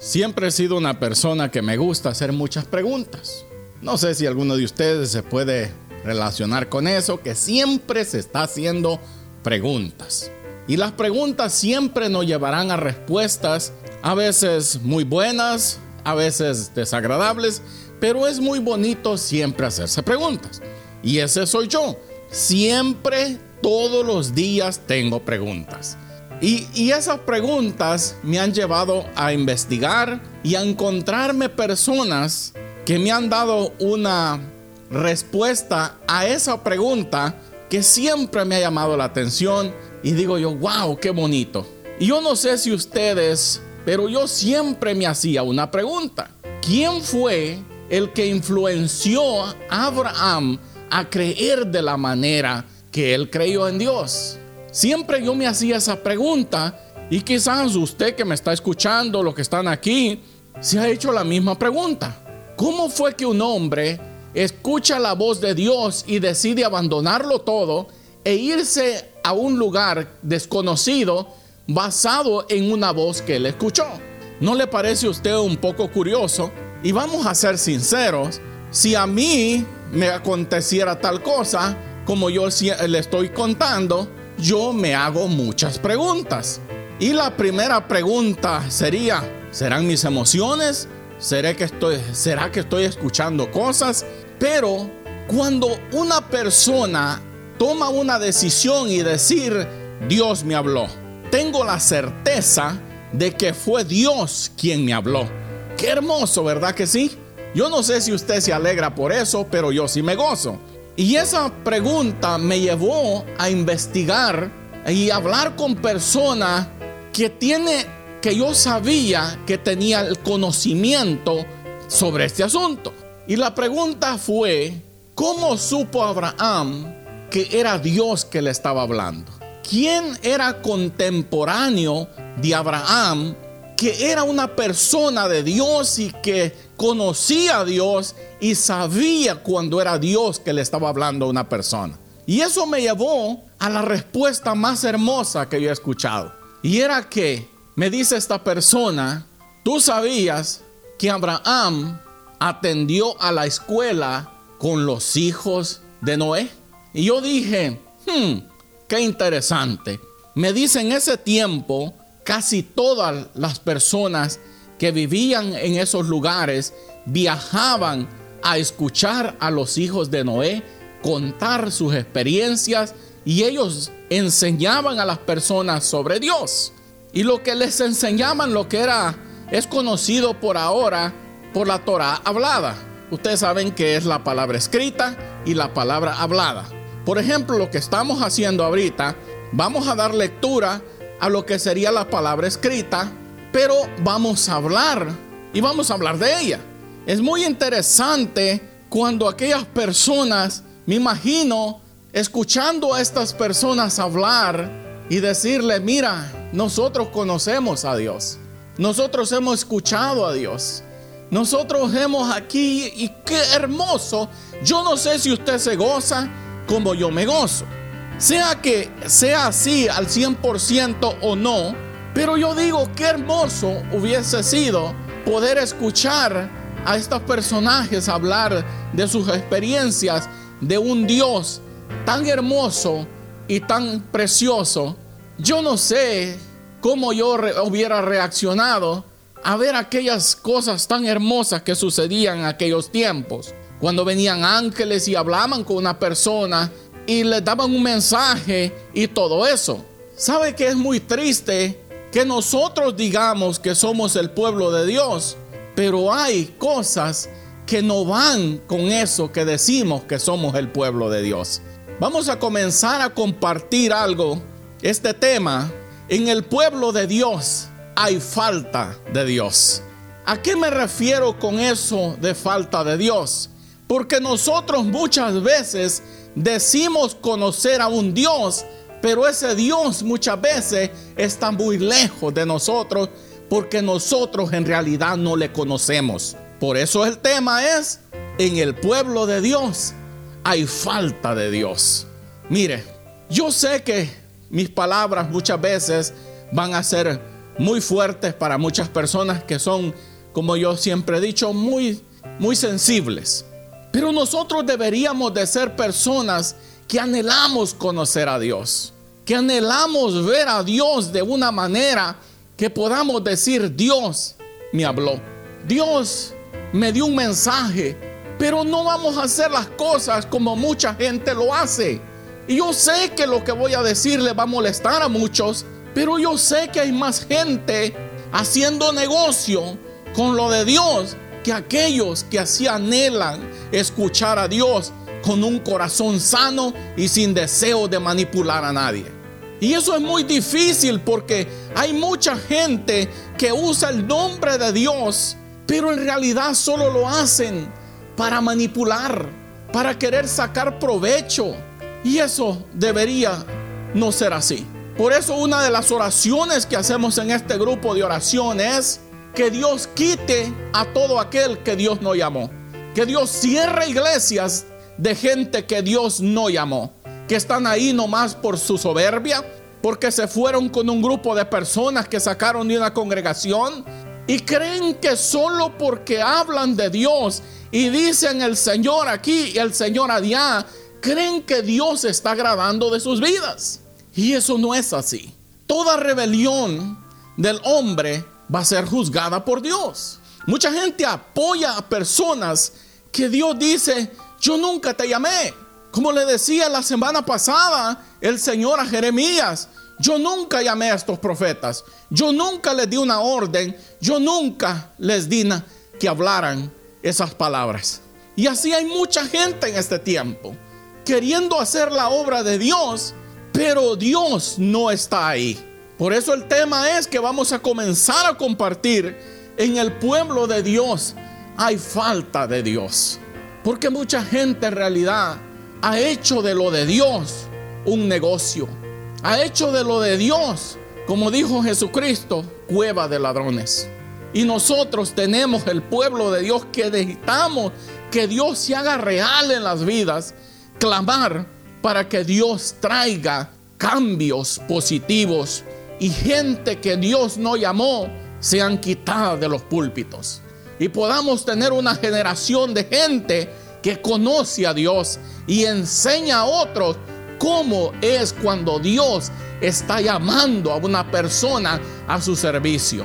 Siempre he sido una persona que me gusta hacer muchas preguntas. No sé si alguno de ustedes se puede relacionar con eso, que siempre se está haciendo preguntas. Y las preguntas siempre nos llevarán a respuestas, a veces muy buenas, a veces desagradables, pero es muy bonito siempre hacerse preguntas. Y ese soy yo. Siempre, todos los días tengo preguntas. Y, esas preguntas me han llevado a investigar y a encontrarme personas que me han dado una respuesta a esa pregunta que siempre me ha llamado la atención y digo yo, wow, qué bonito. Y yo no sé si ustedes, pero yo siempre me hacía una pregunta. ¿Quién fue el que influenció a Abraham a creer de la manera que él creyó en Dios? Siempre yo me hacía esa pregunta y quizás usted que me está escuchando, los que están aquí, se ha hecho la misma pregunta. ¿Cómo fue que un hombre escucha la voz de Dios y decide abandonarlo todo e irse a un lugar desconocido basado en una voz que él escuchó? ¿No le parece a usted un poco curioso? Y vamos a ser sinceros, si a mí me aconteciera tal cosa, como yo le estoy contando, yo me hago muchas preguntas. Y la primera pregunta sería, ¿serán mis emociones? ¿Será que estoy, ¿Será que estoy escuchando cosas? Pero cuando una persona toma una decisión y decir, Dios me habló, tengo la certeza de que fue Dios quien me habló. Qué hermoso, ¿verdad que sí? Yo no sé si usted se alegra por eso, pero yo sí me gozo. Y esa pregunta me llevó a investigar y hablar con personas que tiene que yo sabía que tenía el conocimiento sobre este asunto. Y la pregunta fue, ¿cómo supo Abraham que era Dios que le estaba hablando? ¿Quién era contemporáneo de Abraham que era una persona de Dios y que conocía a Dios y sabía cuando era Dios que le estaba hablando a una persona. Y eso me llevó a la respuesta más hermosa que yo he escuchado. Y era que me dice esta persona, tú sabías que Abraham atendió a la escuela con los hijos de Noé. Y yo dije, hmm, qué interesante. Me dice en ese tiempo casi todas las personas que vivían en esos lugares viajaban a escuchar a los hijos de Noé contar sus experiencias y ellos enseñaban a las personas sobre Dios. Y lo que les enseñaban, lo que era, es conocido por ahora por la Torah hablada. Ustedes saben que es la palabra escrita y la palabra hablada. Por ejemplo, lo que estamos haciendo ahorita, vamos a dar lectura a lo que sería la palabra escrita, pero vamos a hablar y vamos a hablar de ella. Es muy interesante cuando aquellas personas, me imagino, escuchando a estas personas hablar y decirle, mira, nosotros conocemos a Dios, nosotros hemos escuchado a Dios, nosotros hemos aquí y qué hermoso. Yo no sé si usted se goza como yo me gozo. Sea que sea así al 100% o no, pero yo digo, qué hermoso hubiese sido poder escuchar a estos personajes hablar de sus experiencias de un Dios tan hermoso y tan precioso. Yo no sé cómo yo hubiera reaccionado a ver aquellas cosas tan hermosas que sucedían en aquellos tiempos. Cuando venían ángeles y hablaban con una persona y le daban un mensaje y todo eso. ¿Sabe que es muy triste que nosotros digamos que somos el pueblo de Dios, pero hay cosas que no van con eso que decimos que somos el pueblo de Dios? Vamos a comenzar a compartir algo, este tema. En el pueblo de Dios hay falta de Dios. ¿A qué me refiero con eso de falta de Dios? Porque nosotros muchas veces decimos conocer a un Dios, pero ese Dios muchas veces está muy lejos de nosotros porque nosotros en realidad no le conocemos. Por eso el tema es, en el pueblo de Dios hay falta de Dios. Mire, yo sé que mis palabras muchas veces van a ser muy fuertes para muchas personas que son, como yo siempre he dicho, muy, muy sensibles. Pero nosotros deberíamos de ser personas que anhelamos conocer a Dios, que anhelamos ver a Dios de una manera que podamos decir, Dios me habló, Dios me dio un mensaje, pero no vamos a hacer las cosas como mucha gente lo hace. Y yo sé que lo que voy a decir le va a molestar a muchos, pero yo sé que hay más gente haciendo negocio con lo de Dios que aquellos que así anhelan escuchar a Dios con un corazón sano y sin deseo de manipular a nadie. Y eso es muy difícil porque hay mucha gente que usa el nombre de Dios, pero en realidad solo lo hacen para manipular, para querer sacar provecho. Y eso debería no ser así. Por eso una de las oraciones que hacemos en este grupo de oración es que Dios quite a todo aquel que Dios no llamó. Que Dios cierre iglesias de gente que Dios no llamó. Que están ahí nomás por su soberbia. Porque se fueron con un grupo de personas que sacaron de una congregación. Y creen que solo porque hablan de Dios y dicen el Señor aquí y el Señor allá, creen que Dios está agradando de sus vidas. Y eso no es así. Toda rebelión del hombre va a ser juzgada por Dios. Mucha gente apoya a personas que Dios dice, yo nunca te llamé. Como le decía la semana pasada el Señor a Jeremías, yo nunca llamé a estos profetas, yo nunca les di una orden, yo nunca les di que hablaran esas palabras. Y así hay mucha gente en este tiempo queriendo hacer la obra de Dios, pero Dios no está ahí. Por eso el tema es que vamos a comenzar a compartir en el pueblo de Dios. Hay falta de Dios. Porque mucha gente en realidad ha hecho de lo de Dios un negocio. Ha hecho de lo de Dios, como dijo Jesucristo, cueva de ladrones. Y nosotros tenemos el pueblo de Dios que necesitamos que Dios se haga real en las vidas, clamar para que Dios traiga cambios positivos y gente que Dios no llamó sean quitadas de los púlpitos. Y podamos tener una generación de gente que conoce a Dios y enseña a otros cómo es cuando Dios está llamando a una persona a su servicio.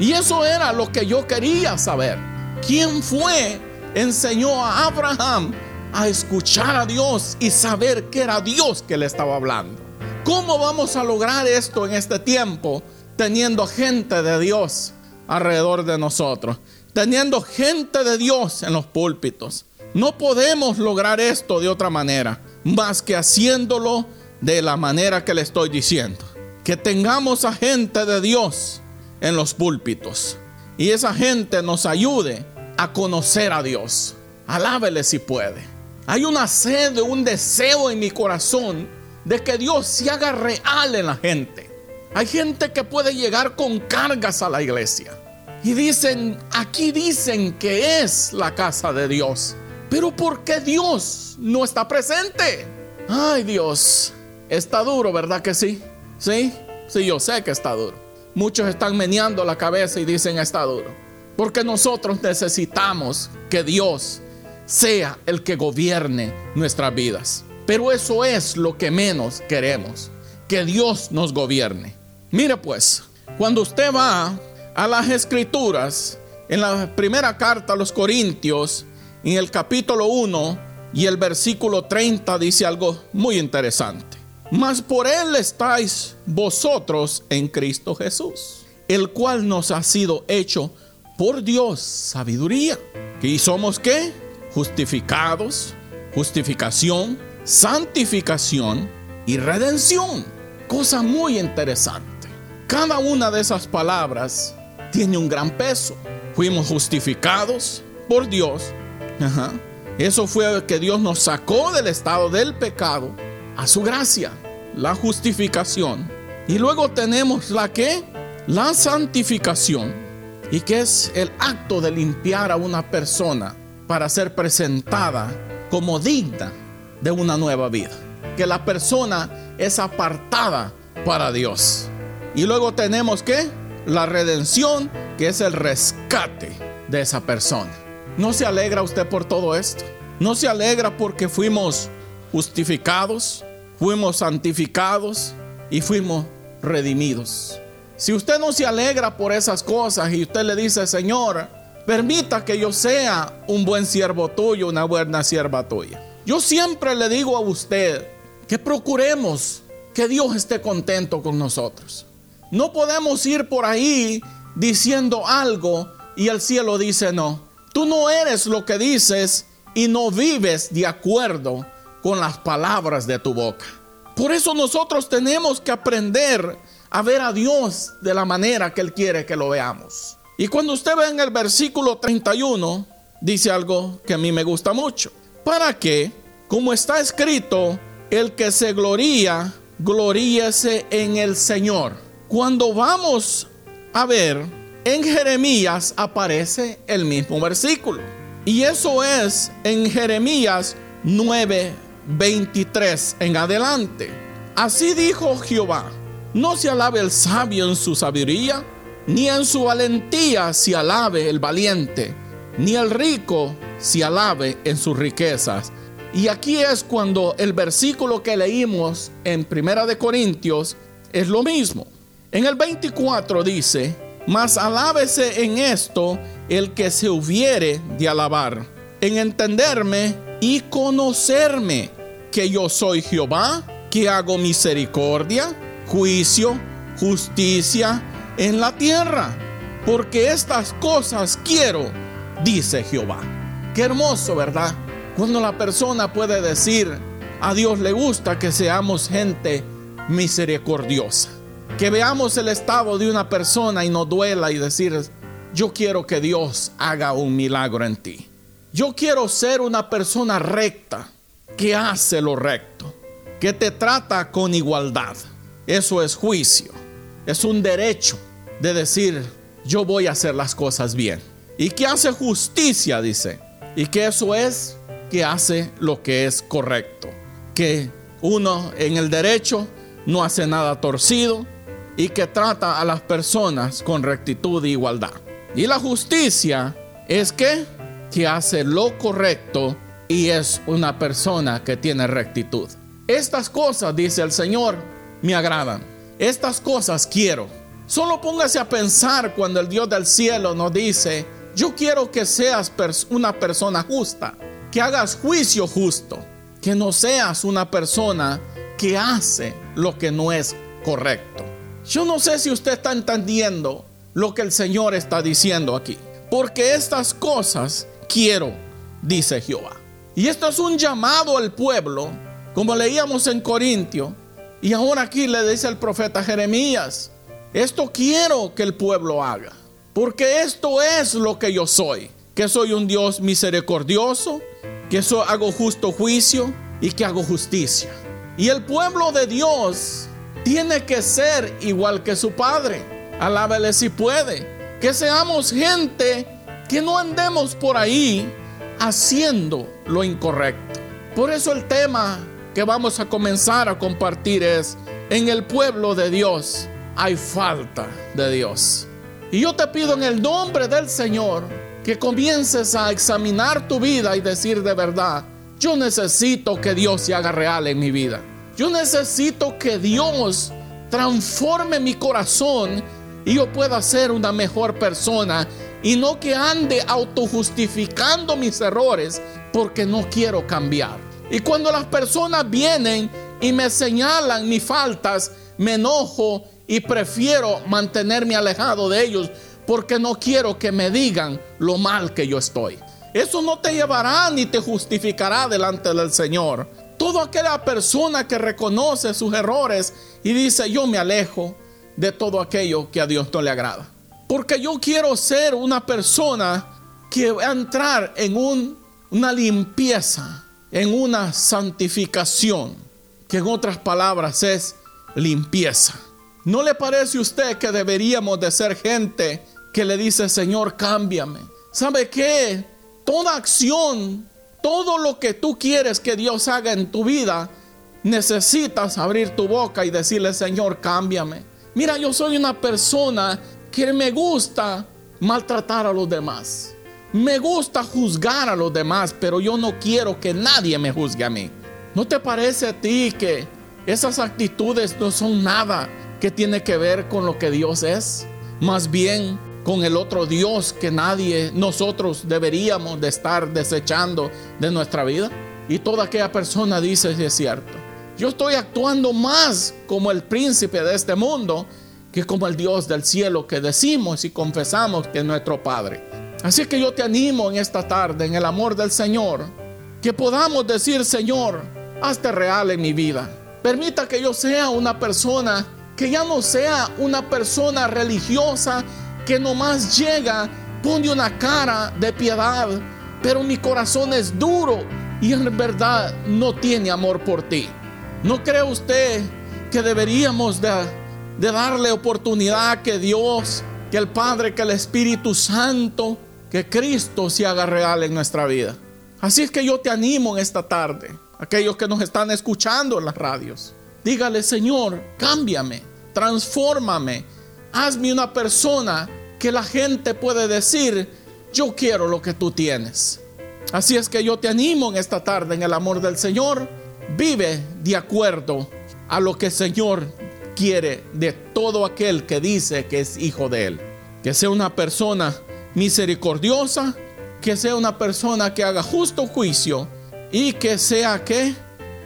Y eso era lo que yo quería saber. ¿Quién fue? Enseñó a Abraham a escuchar a Dios y saber que era Dios que le estaba hablando. ¿Cómo vamos a lograr esto en este tiempo teniendo gente de Dios alrededor de nosotros? Teniendo gente de Dios en los púlpitos. No podemos lograr esto de otra manera, más que haciéndolo de la manera que le estoy diciendo. Que tengamos a gente de Dios en los púlpitos y esa gente nos ayude a conocer a Dios. Alábele si puede. Hay una sed, un deseo en mi corazón de que Dios se haga real en la gente. Hay gente que puede llegar con cargas a la iglesia y dicen, aquí dicen que es la casa de Dios, pero ¿por qué Dios no está presente? Ay Dios, está duro, ¿verdad que sí? Sí, sí, yo sé que está duro. Muchos están meneando la cabeza y dicen está duro. Porque nosotros necesitamos que Dios sea el que gobierne nuestras vidas. Pero eso es lo que menos queremos, que Dios nos gobierne. Mire pues, cuando usted va a las escrituras, en la primera carta a los Corintios, en el capítulo 1 y el versículo 30 dice algo muy interesante. Mas por Él estáis vosotros en Cristo Jesús, el cual nos ha sido hecho por Dios sabiduría. ¿Y somos qué? Justificados, justificación, santificación y redención. Cosa muy interesante. Cada una de esas palabras tiene un gran peso. Fuimos justificados por Dios. Eso fue que Dios nos sacó del estado del pecado a su gracia la justificación. Y luego tenemos la que, la santificación, y que es el acto de limpiar a una persona para ser presentada como digna de una nueva vida. Que la persona es apartada para Dios. Y luego tenemos que la redención, que es el rescate de esa persona. ¿No se alegra usted por todo esto? ¿No se alegra porque fuimos justificados, fuimos santificados y fuimos redimidos? Si usted no se alegra por esas cosas y usted le dice, Señor, permita que yo sea un buen siervo tuyo, una buena sierva tuya. Yo siempre le digo a usted que procuremos que Dios esté contento con nosotros. No podemos ir por ahí diciendo algo y el cielo dice no. Tú no eres lo que dices y no vives de acuerdo con las palabras de tu boca. Por eso nosotros tenemos que aprender a ver a Dios de la manera que Él quiere que lo veamos. Y cuando usted ve en el versículo 31, dice algo que a mí me gusta mucho. Para que, como está escrito, el que se gloría, gloríese en el Señor. Cuando vamos a ver, en Jeremías aparece el mismo versículo. Y eso es en Jeremías 9, 23 en adelante. Así dijo Jehová, no se alabe el sabio en su sabiduría, ni en su valentía se alabe el valiente, ni el rico se alabe en sus riquezas. Y aquí es cuando el versículo que leímos en Primera de Corintios es lo mismo. En el 24 dice, mas alábese en esto el que se hubiere de alabar, en entenderme y conocerme que yo soy Jehová, que hago misericordia, juicio, justicia en la tierra, porque estas cosas quiero, dice Jehová. Qué hermoso, ¿verdad? Cuando la persona puede decir, a Dios le gusta que seamos gente misericordiosa, que veamos el estado de una persona y nos duela y decir, yo quiero que Dios haga un milagro en ti. Yo quiero ser una persona recta, que hace lo recto, que te trata con igualdad. Eso es juicio. Es un derecho de decir, yo voy a hacer las cosas bien. Y que hace justicia, dice. Y que eso es que hace lo que es correcto. Que uno en el derecho no hace nada torcido y que trata a las personas con rectitud e igualdad. Y la justicia es que, que hace lo correcto y es una persona que tiene rectitud. Estas cosas, dice el Señor, me agradan. Estas cosas quiero. Solo póngase a pensar cuando el Dios del cielo nos dice, yo quiero que seas una persona justa, que hagas juicio justo, que no seas una persona que hace lo que no es correcto. Yo no sé si usted está entendiendo lo que el Señor está diciendo aquí, porque estas cosas quiero, dice Jehová. Y esto es un llamado al pueblo, como leíamos en Corintio, y ahora aquí le dice el profeta Jeremías, esto quiero que el pueblo haga, porque esto es lo que yo soy, que soy un Dios misericordioso, que hago justo juicio y que hago justicia. Y el pueblo de Dios tiene que ser igual que su Padre. Alábele si puede. Que seamos gente que no andemos por ahí haciendo lo incorrecto. Por eso el tema que vamos a comenzar a compartir es, en el pueblo de Dios hay falta de Dios. Y yo te pido en el nombre del Señor que comiences a examinar tu vida y decir de verdad, yo necesito que Dios se haga real en mi vida. Yo necesito que Dios transforme mi corazón y yo pueda ser una mejor persona y no que ande autojustificando mis errores porque no quiero cambiar. Y cuando las personas vienen y me señalan mis faltas, me enojo y prefiero mantenerme alejado de ellos porque no quiero que me digan lo mal que yo estoy. Eso no te llevará ni te justificará delante del Señor. Toda aquella persona que reconoce sus errores y dice yo me alejo de todo aquello que a Dios no le agrada. Porque yo quiero ser una persona que va a entrar en un, una limpieza en una santificación, que en otras palabras es limpieza. ¿No le parece a usted que deberíamos de ser gente que le dice, Señor, cámbiame? ¿Sabe qué? Toda acción, todo lo que tú quieres que Dios haga en tu vida, necesitas abrir tu boca y decirle, Señor, cámbiame. Mira, yo soy una persona que me gusta maltratar a los demás. Me gusta juzgar a los demás, pero yo no quiero que nadie me juzgue a mí. ¿No te parece a ti que esas actitudes no son nada que tiene que ver con lo que Dios es? Más bien con el otro Dios que nadie, nosotros deberíamos de estar desechando de nuestra vida. Y toda aquella persona dice si es cierto. Yo estoy actuando más como el príncipe de este mundo que como el Dios del cielo que decimos y confesamos que es nuestro Padre. Así que yo te animo en esta tarde, en el amor del Señor, que podamos decir, Señor, hazte real en mi vida. Permita que yo sea una persona que ya no sea una persona religiosa que nomás llega, pone una cara de piedad, pero mi corazón es duro y en verdad no tiene amor por ti. ¿No cree usted que deberíamos de, de darle oportunidad que Dios, que el Padre, que el Espíritu Santo, que Cristo se haga real en nuestra vida? Así es que yo te animo en esta tarde, aquellos que nos están escuchando en las radios. Dígale, Señor, cámbiame, transfórmame, hazme una persona que la gente puede decir, yo quiero lo que tú tienes. Así es que yo te animo en esta tarde en el amor del Señor. Vive de acuerdo a lo que el Señor quiere de todo aquel que dice que es hijo de Él. Que sea una persona misericordiosa, que sea una persona que haga justo juicio y que sea que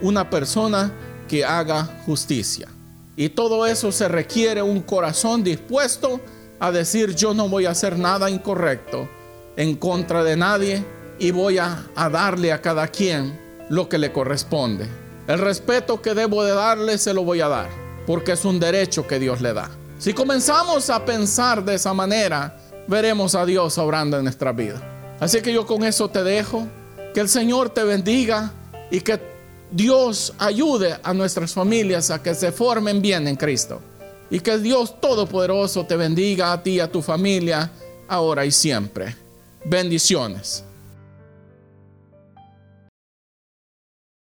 una persona que haga justicia. Y todo eso se requiere un corazón dispuesto a decir yo no voy a hacer nada incorrecto en contra de nadie y voy a, darle a cada quien lo que le corresponde. El respeto que debo de darle se lo voy a dar porque es un derecho que Dios le da. Si comenzamos a pensar de esa manera, veremos a Dios obrando en nuestra vida. Así que yo con eso te dejo. Que el Señor te bendiga y que Dios ayude a nuestras familias a que se formen bien en Cristo. Y que Dios Todopoderoso te bendiga a ti y a tu familia ahora y siempre. Bendiciones.